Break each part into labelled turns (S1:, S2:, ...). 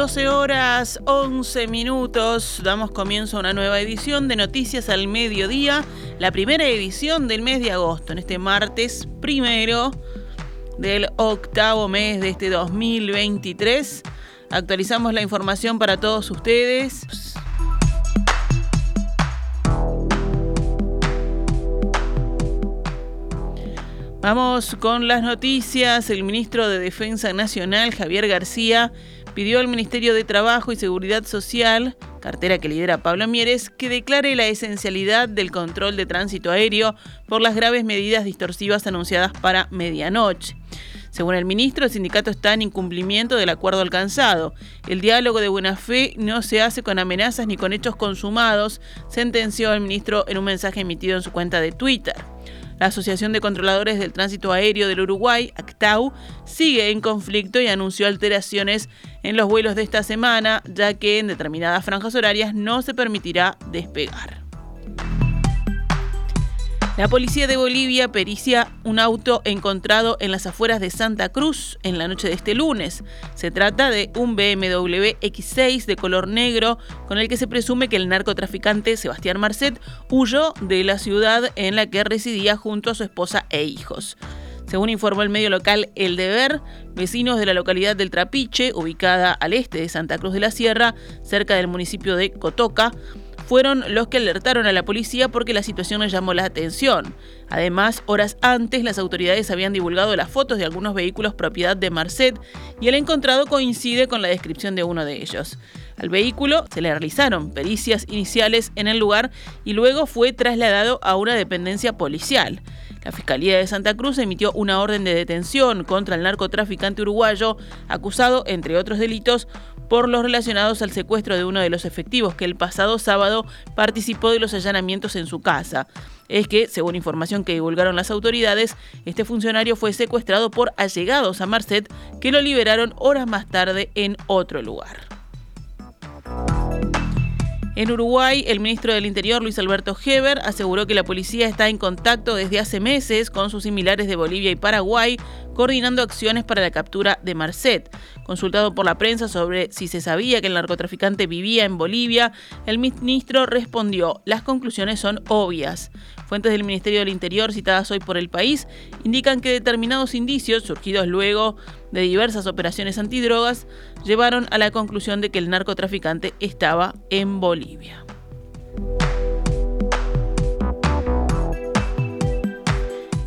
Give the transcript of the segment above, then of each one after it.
S1: 12 horas 11 minutos, damos comienzo a una nueva edición de Noticias al Mediodía, la primera edición del mes de agosto, en este martes primero del octavo mes de este 2023. Actualizamos la información para todos ustedes. Vamos con las noticias. El ministro de Defensa Nacional, Javier García, pidió al Ministerio de Trabajo y Seguridad Social, cartera que lidera Pablo Mieres, que declare la esencialidad del control de tránsito aéreo por las graves medidas distorsivas anunciadas para medianoche. Según el ministro, el sindicato está en incumplimiento del acuerdo alcanzado. El diálogo de buena fe no se hace con amenazas ni con hechos consumados, sentenció el ministro en un mensaje emitido en su cuenta de Twitter. La Asociación de Controladores del Tránsito Aéreo del Uruguay, ACTAU, sigue en conflicto y anunció alteraciones en los vuelos de esta semana, ya que en determinadas franjas horarias no se permitirá despegar. La policía de Bolivia pericia un auto encontrado en las afueras de Santa Cruz en la noche de este lunes. Se trata de un BMW X6 de color negro con el que se presume que el narcotraficante Sebastián Marcet huyó de la ciudad en la que residía junto a su esposa e hijos. Según informó el medio local El Deber, vecinos de la localidad del Trapiche, ubicada al este de Santa Cruz de la Sierra, cerca del municipio de Cotoca, fueron los que alertaron a la policía porque la situación les llamó la atención. Además, horas antes las autoridades habían divulgado las fotos de algunos vehículos propiedad de Marcet y el encontrado coincide con la descripción de uno de ellos. Al vehículo se le realizaron pericias iniciales en el lugar y luego fue trasladado a una dependencia policial. La Fiscalía de Santa Cruz emitió una orden de detención contra el narcotraficante uruguayo, acusado, entre otros delitos, por los relacionados al secuestro de uno de los efectivos que el pasado sábado participó de los allanamientos en su casa. Es que, según información que divulgaron las autoridades, este funcionario fue secuestrado por allegados a Marcet que lo liberaron horas más tarde en otro lugar. En Uruguay, el ministro del Interior, Luis Alberto Heber, aseguró que la policía está en contacto desde hace meses con sus similares de Bolivia y Paraguay, coordinando acciones para la captura de Marcet. Consultado por la prensa sobre si se sabía que el narcotraficante vivía en Bolivia, el ministro respondió, las conclusiones son obvias. Fuentes del Ministerio del Interior citadas hoy por el país indican que determinados indicios, surgidos luego de diversas operaciones antidrogas, llevaron a la conclusión de que el narcotraficante estaba en Bolivia.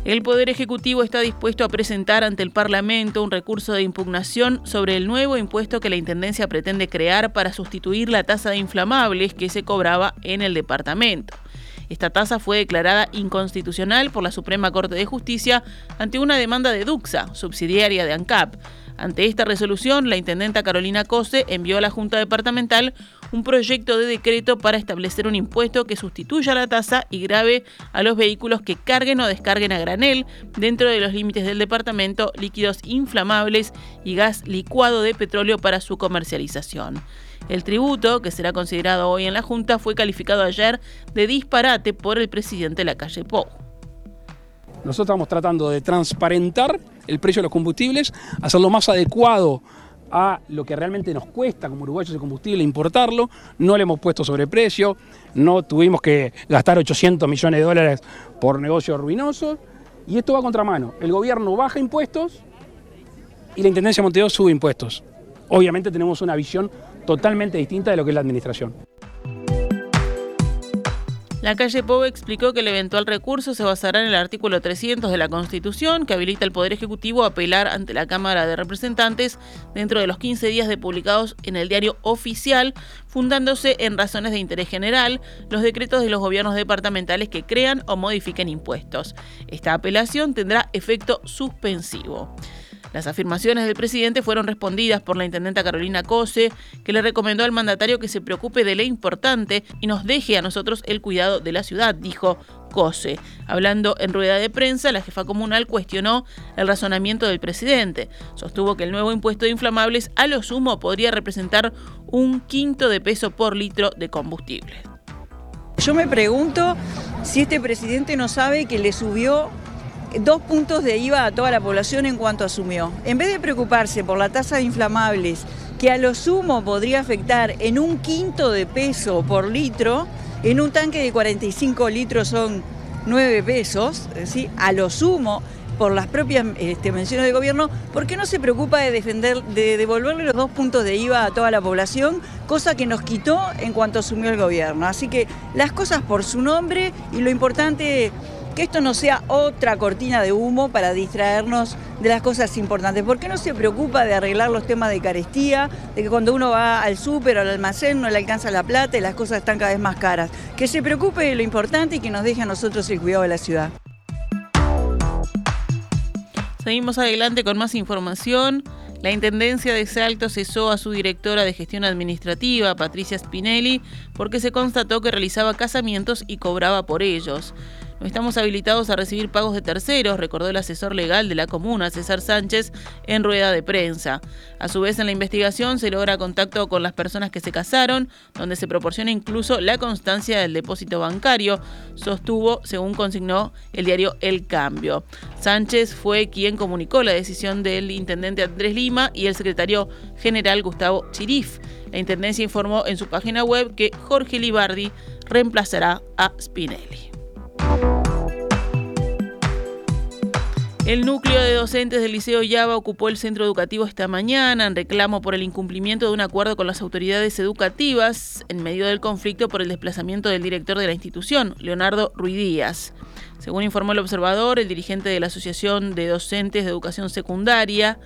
S1: El Poder Ejecutivo está dispuesto a presentar ante el Parlamento un recurso de impugnación sobre el nuevo impuesto que la Intendencia pretende crear para sustituir la tasa de inflamables que se cobraba en el departamento. Esta tasa fue declarada inconstitucional por la Suprema Corte de Justicia ante una demanda de Duxa, subsidiaria de ANCAP. Ante esta resolución, la intendenta Carolina Cose envió a la Junta Departamental un proyecto de decreto para establecer un impuesto que sustituya la tasa y grave a los vehículos que carguen o descarguen a granel dentro de los límites del departamento líquidos inflamables y gas licuado de petróleo para su comercialización. El tributo, que será considerado hoy en la Junta, fue calificado ayer de disparate por el presidente de la calle Pou.
S2: Nosotros estamos tratando de transparentar el precio de los combustibles, hacerlo más adecuado a lo que realmente nos cuesta como uruguayos el combustible importarlo, no le hemos puesto sobreprecio, no tuvimos que gastar 800 millones de dólares por negocios ruinosos, y esto va a contramano. El gobierno baja impuestos y la Intendencia de Montevideo sube impuestos. Obviamente tenemos una visión totalmente distinta de lo que es la administración.
S1: La calle Pou explicó que el eventual recurso se basará en el artículo 300 de la Constitución, que habilita al Poder Ejecutivo a apelar ante la Cámara de Representantes dentro de los 15 días de publicados en el diario oficial, fundándose en razones de interés general los decretos de los gobiernos departamentales que crean o modifiquen impuestos. Esta apelación tendrá efecto suspensivo. Las afirmaciones del presidente fueron respondidas por la intendenta Carolina Cose, que le recomendó al mandatario que se preocupe de lo importante y nos deje a nosotros el cuidado de la ciudad, dijo Cose. Hablando en rueda de prensa, la jefa comunal cuestionó el razonamiento del presidente. Sostuvo que el nuevo impuesto de inflamables a lo sumo podría representar un quinto de peso por litro de combustible.
S3: Yo me pregunto si este presidente no sabe que le subió dos puntos de IVA a toda la población en cuanto asumió. En vez de preocuparse por la tasa de inflamables, que a lo sumo podría afectar en un quinto de peso por litro, en un tanque de 45 litros son 9 pesos, ¿sí? a lo sumo por las propias este, menciones del gobierno, ¿por qué no se preocupa de defender, de devolverle los dos puntos de IVA a toda la población, cosa que nos quitó en cuanto asumió el gobierno? Así que las cosas por su nombre y lo importante que esto no sea otra cortina de humo para distraernos de las cosas importantes. ¿Por qué no se preocupa de arreglar los temas de carestía, de que cuando uno va al súper o al almacén no le alcanza la plata y las cosas están cada vez más caras? Que se preocupe de lo importante y que nos deje a nosotros el cuidado de la ciudad.
S1: Seguimos adelante con más información. La Intendencia de Salto cesó a su directora de gestión administrativa, Patricia Spinelli, porque se constató que realizaba casamientos y cobraba por ellos. Estamos habilitados a recibir pagos de terceros, recordó el asesor legal de la comuna, César Sánchez, en rueda de prensa. A su vez, en la investigación se logra contacto con las personas que se casaron, donde se proporciona incluso la constancia del depósito bancario, sostuvo, según consignó el diario El Cambio. Sánchez fue quien comunicó la decisión del intendente Andrés Lima y el secretario general Gustavo Chirif. La Intendencia informó en su página web que Jorge Libardi reemplazará a Spinelli. El núcleo de docentes del Liceo Yaba ocupó el centro educativo esta mañana en reclamo por el incumplimiento de un acuerdo con las autoridades educativas en medio del conflicto por el desplazamiento del director de la institución, Leonardo Ruidíaz. Según informó el observador, el dirigente de la Asociación de Docentes de Educación Secundaria,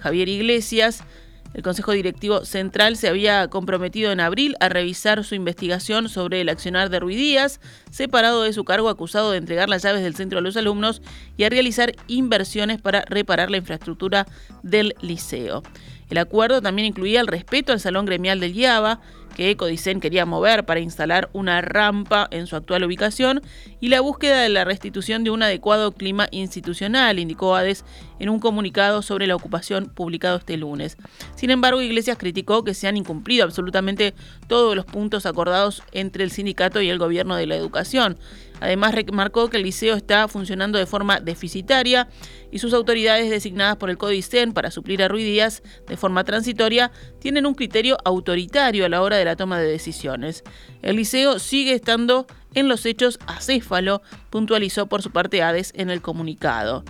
S1: Javier Iglesias, el Consejo Directivo Central se había comprometido en abril a revisar su investigación sobre el accionar de Ruidías, separado de su cargo acusado de entregar las llaves del centro a los alumnos y a realizar inversiones para reparar la infraestructura del liceo. El acuerdo también incluía el respeto al salón gremial del IABA, que Ecodicen quería mover para instalar una rampa en su actual ubicación y la búsqueda de la restitución de un adecuado clima institucional, indicó ADES en un comunicado sobre la ocupación publicado este lunes. Sin embargo, Iglesias criticó que se han incumplido absolutamente todos los puntos acordados entre el sindicato y el gobierno de la educación. Además, remarcó que el liceo está funcionando de forma deficitaria y sus autoridades designadas por el CODICEN para suplir a Ruidías de forma transitoria tienen un criterio autoritario a la hora de la toma de decisiones. El liceo sigue estando en los hechos acéfalo, puntualizó por su parte Hades en el comunicado.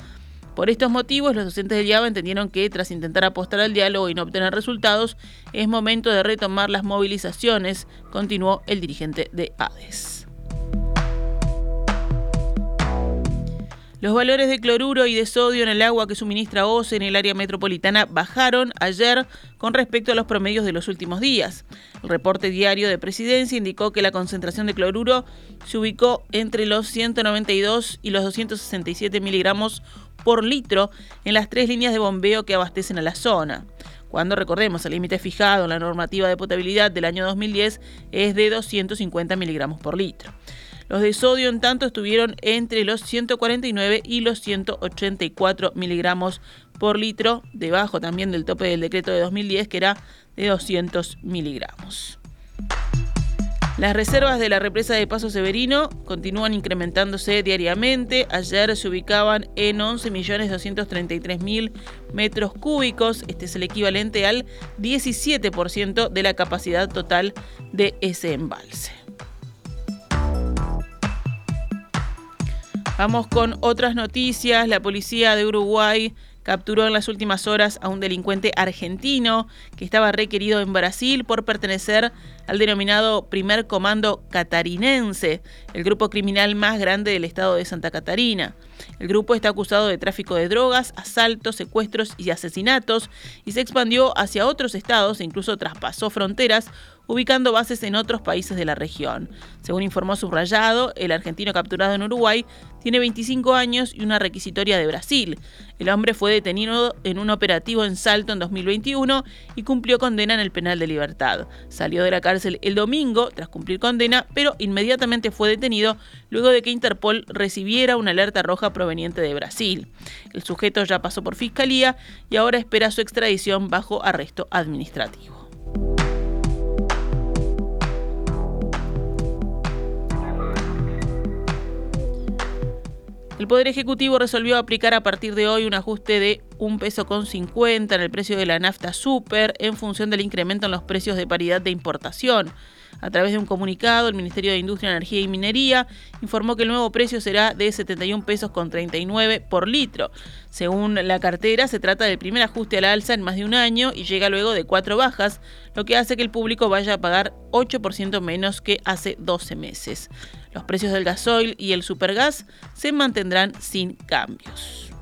S1: Por estos motivos, los docentes del IABA entendieron que, tras intentar apostar al diálogo y no obtener resultados, es momento de retomar las movilizaciones, continuó el dirigente de ADES. Los valores de cloruro y de sodio en el agua que suministra OCE en el área metropolitana bajaron ayer con respecto a los promedios de los últimos días. El reporte diario de presidencia indicó que la concentración de cloruro se ubicó entre los 192 y los 267 miligramos por litro en las tres líneas de bombeo que abastecen a la zona cuando recordemos el límite fijado en la normativa de potabilidad del año 2010 es de 250 miligramos por litro. Los de sodio, en tanto, estuvieron entre los 149 y los 184 miligramos por litro, debajo también del tope del decreto de 2010, que era de 200 miligramos. Las reservas de la represa de Paso Severino continúan incrementándose diariamente. Ayer se ubicaban en 11.233.000 metros cúbicos. Este es el equivalente al 17% de la capacidad total de ese embalse. Vamos con otras noticias. La policía de Uruguay capturó en las últimas horas a un delincuente argentino que estaba requerido en Brasil por pertenecer al denominado Primer Comando Catarinense, el grupo criminal más grande del estado de Santa Catarina. El grupo está acusado de tráfico de drogas, asaltos, secuestros y asesinatos y se expandió hacia otros estados e incluso traspasó fronteras ubicando bases en otros países de la región. Según informó Subrayado, el argentino capturado en Uruguay tiene 25 años y una requisitoria de Brasil. El hombre fue detenido en un operativo en Salto en 2021 y cumplió condena en el penal de libertad. Salió de la cárcel el domingo tras cumplir condena, pero inmediatamente fue detenido luego de que Interpol recibiera una alerta roja proveniente de Brasil. El sujeto ya pasó por fiscalía y ahora espera su extradición bajo arresto administrativo. El Poder Ejecutivo resolvió aplicar a partir de hoy un ajuste de un peso con 50 en el precio de la nafta super en función del incremento en los precios de paridad de importación. A través de un comunicado, el Ministerio de Industria, Energía y Minería informó que el nuevo precio será de 71 pesos con 39 por litro. Según la cartera, se trata del primer ajuste al alza en más de un año y llega luego de cuatro bajas, lo que hace que el público vaya a pagar 8% menos que hace 12 meses. Los precios del gasoil y el supergas se mantendrán sin cambios.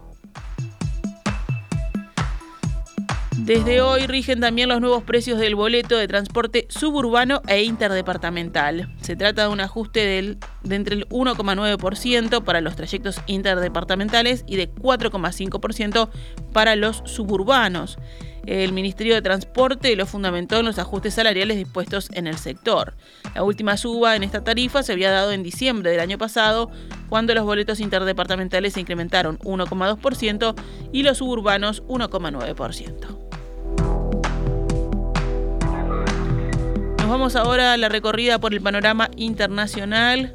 S1: Desde hoy rigen también los nuevos precios del boleto de transporte suburbano e interdepartamental. Se trata de un ajuste del, de entre el 1,9% para los trayectos interdepartamentales y de 4,5% para los suburbanos. El Ministerio de Transporte lo fundamentó en los ajustes salariales dispuestos en el sector. La última suba en esta tarifa se había dado en diciembre del año pasado, cuando los boletos interdepartamentales se incrementaron 1,2% y los suburbanos 1,9%. Vamos ahora a la recorrida por el panorama internacional.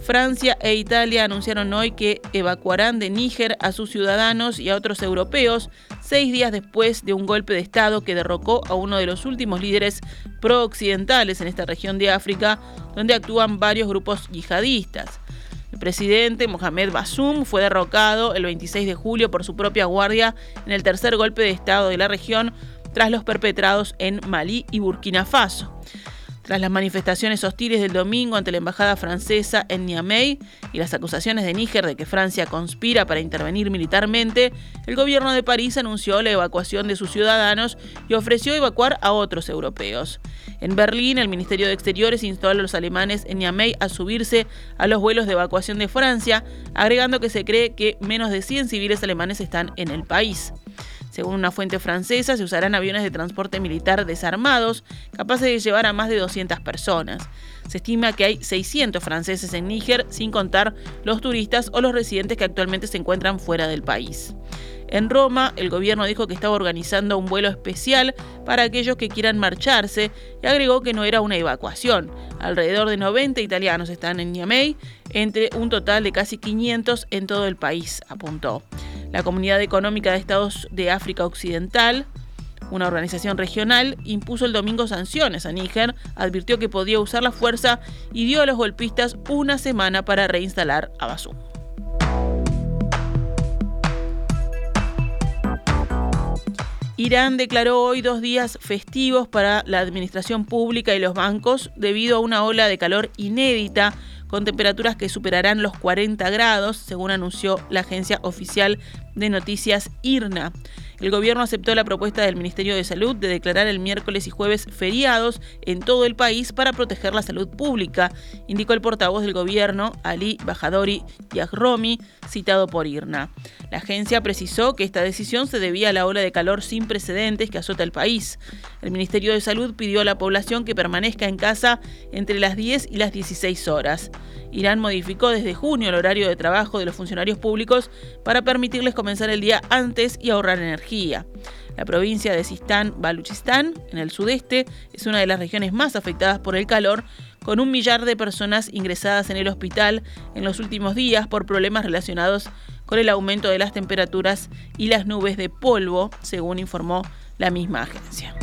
S1: Francia e Italia anunciaron hoy que evacuarán de Níger a sus ciudadanos y a otros europeos seis días después de un golpe de Estado que derrocó a uno de los últimos líderes pro-occidentales en esta región de África, donde actúan varios grupos yihadistas. El presidente Mohamed Bassoum fue derrocado el 26 de julio por su propia guardia en el tercer golpe de Estado de la región tras los perpetrados en Malí y Burkina Faso. Tras las manifestaciones hostiles del domingo ante la embajada francesa en Niamey y las acusaciones de Níger de que Francia conspira para intervenir militarmente, el gobierno de París anunció la evacuación de sus ciudadanos y ofreció evacuar a otros europeos. En Berlín, el Ministerio de Exteriores instó a los alemanes en Niamey a subirse a los vuelos de evacuación de Francia, agregando que se cree que menos de 100 civiles alemanes están en el país. Según una fuente francesa, se usarán aviones de transporte militar desarmados, capaces de llevar a más de 200 personas. Se estima que hay 600 franceses en Níger, sin contar los turistas o los residentes que actualmente se encuentran fuera del país. En Roma, el gobierno dijo que estaba organizando un vuelo especial para aquellos que quieran marcharse y agregó que no era una evacuación. Alrededor de 90 italianos están en Niamey, entre un total de casi 500 en todo el país, apuntó. La Comunidad Económica de Estados de África Occidental, una organización regional, impuso el domingo sanciones a Níger, advirtió que podía usar la fuerza y dio a los golpistas una semana para reinstalar a Basú. Irán declaró hoy dos días festivos para la administración pública y los bancos debido a una ola de calor inédita con temperaturas que superarán los 40 grados, según anunció la agencia oficial de noticias IRNA. El gobierno aceptó la propuesta del Ministerio de Salud de declarar el miércoles y jueves feriados en todo el país para proteger la salud pública, indicó el portavoz del gobierno, Ali Bajadori Yagromi, citado por IRNA. La agencia precisó que esta decisión se debía a la ola de calor sin precedentes que azota el país. El Ministerio de Salud pidió a la población que permanezca en casa entre las 10 y las 16 horas. Irán modificó desde junio el horario de trabajo de los funcionarios públicos para permitirles comenzar el día antes y ahorrar energía. La provincia de Sistán Baluchistán, en el sudeste, es una de las regiones más afectadas por el calor, con un millar de personas ingresadas en el hospital en los últimos días por problemas relacionados con el aumento de las temperaturas y las nubes de polvo, según informó la misma agencia.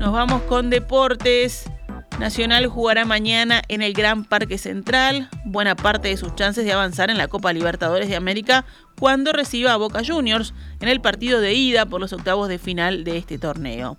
S1: Nos vamos con deportes. Nacional jugará mañana en el Gran Parque Central, buena parte de sus chances de avanzar en la Copa Libertadores de América cuando reciba a Boca Juniors en el partido de ida por los octavos de final de este torneo.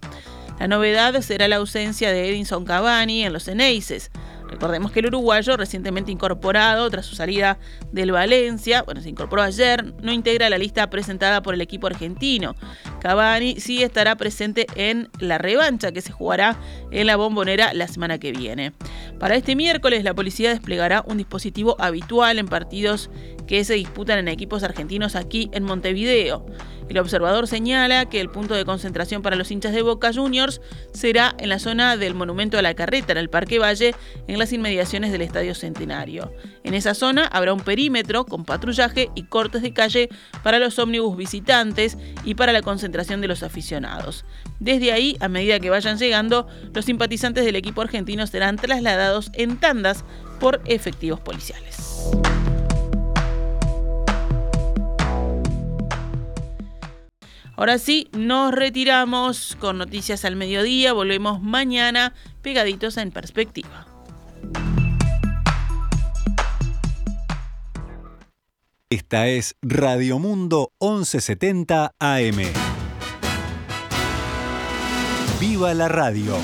S1: La novedad será la ausencia de Edinson Cavani en los Eneises. Recordemos que el uruguayo, recientemente incorporado tras su salida del Valencia, bueno, se incorporó ayer, no integra la lista presentada por el equipo argentino. Cavani sí estará presente en la revancha que se jugará en la bombonera la semana que viene. Para este miércoles, la policía desplegará un dispositivo habitual en partidos que se disputan en equipos argentinos aquí en Montevideo. El observador señala que el punto de concentración para los hinchas de Boca Juniors será en la zona del Monumento a la Carreta, en el Parque Valle, en las inmediaciones del Estadio Centenario. En esa zona habrá un perímetro con patrullaje y cortes de calle para los ómnibus visitantes y para la concentración de los aficionados. Desde ahí, a medida que vayan llegando, los simpatizantes del equipo argentino serán trasladados en tandas por efectivos policiales. Ahora sí, nos retiramos con noticias al mediodía. Volvemos mañana pegaditos en perspectiva.
S4: Esta es Radio Mundo 1170 AM. ¡Viva la radio!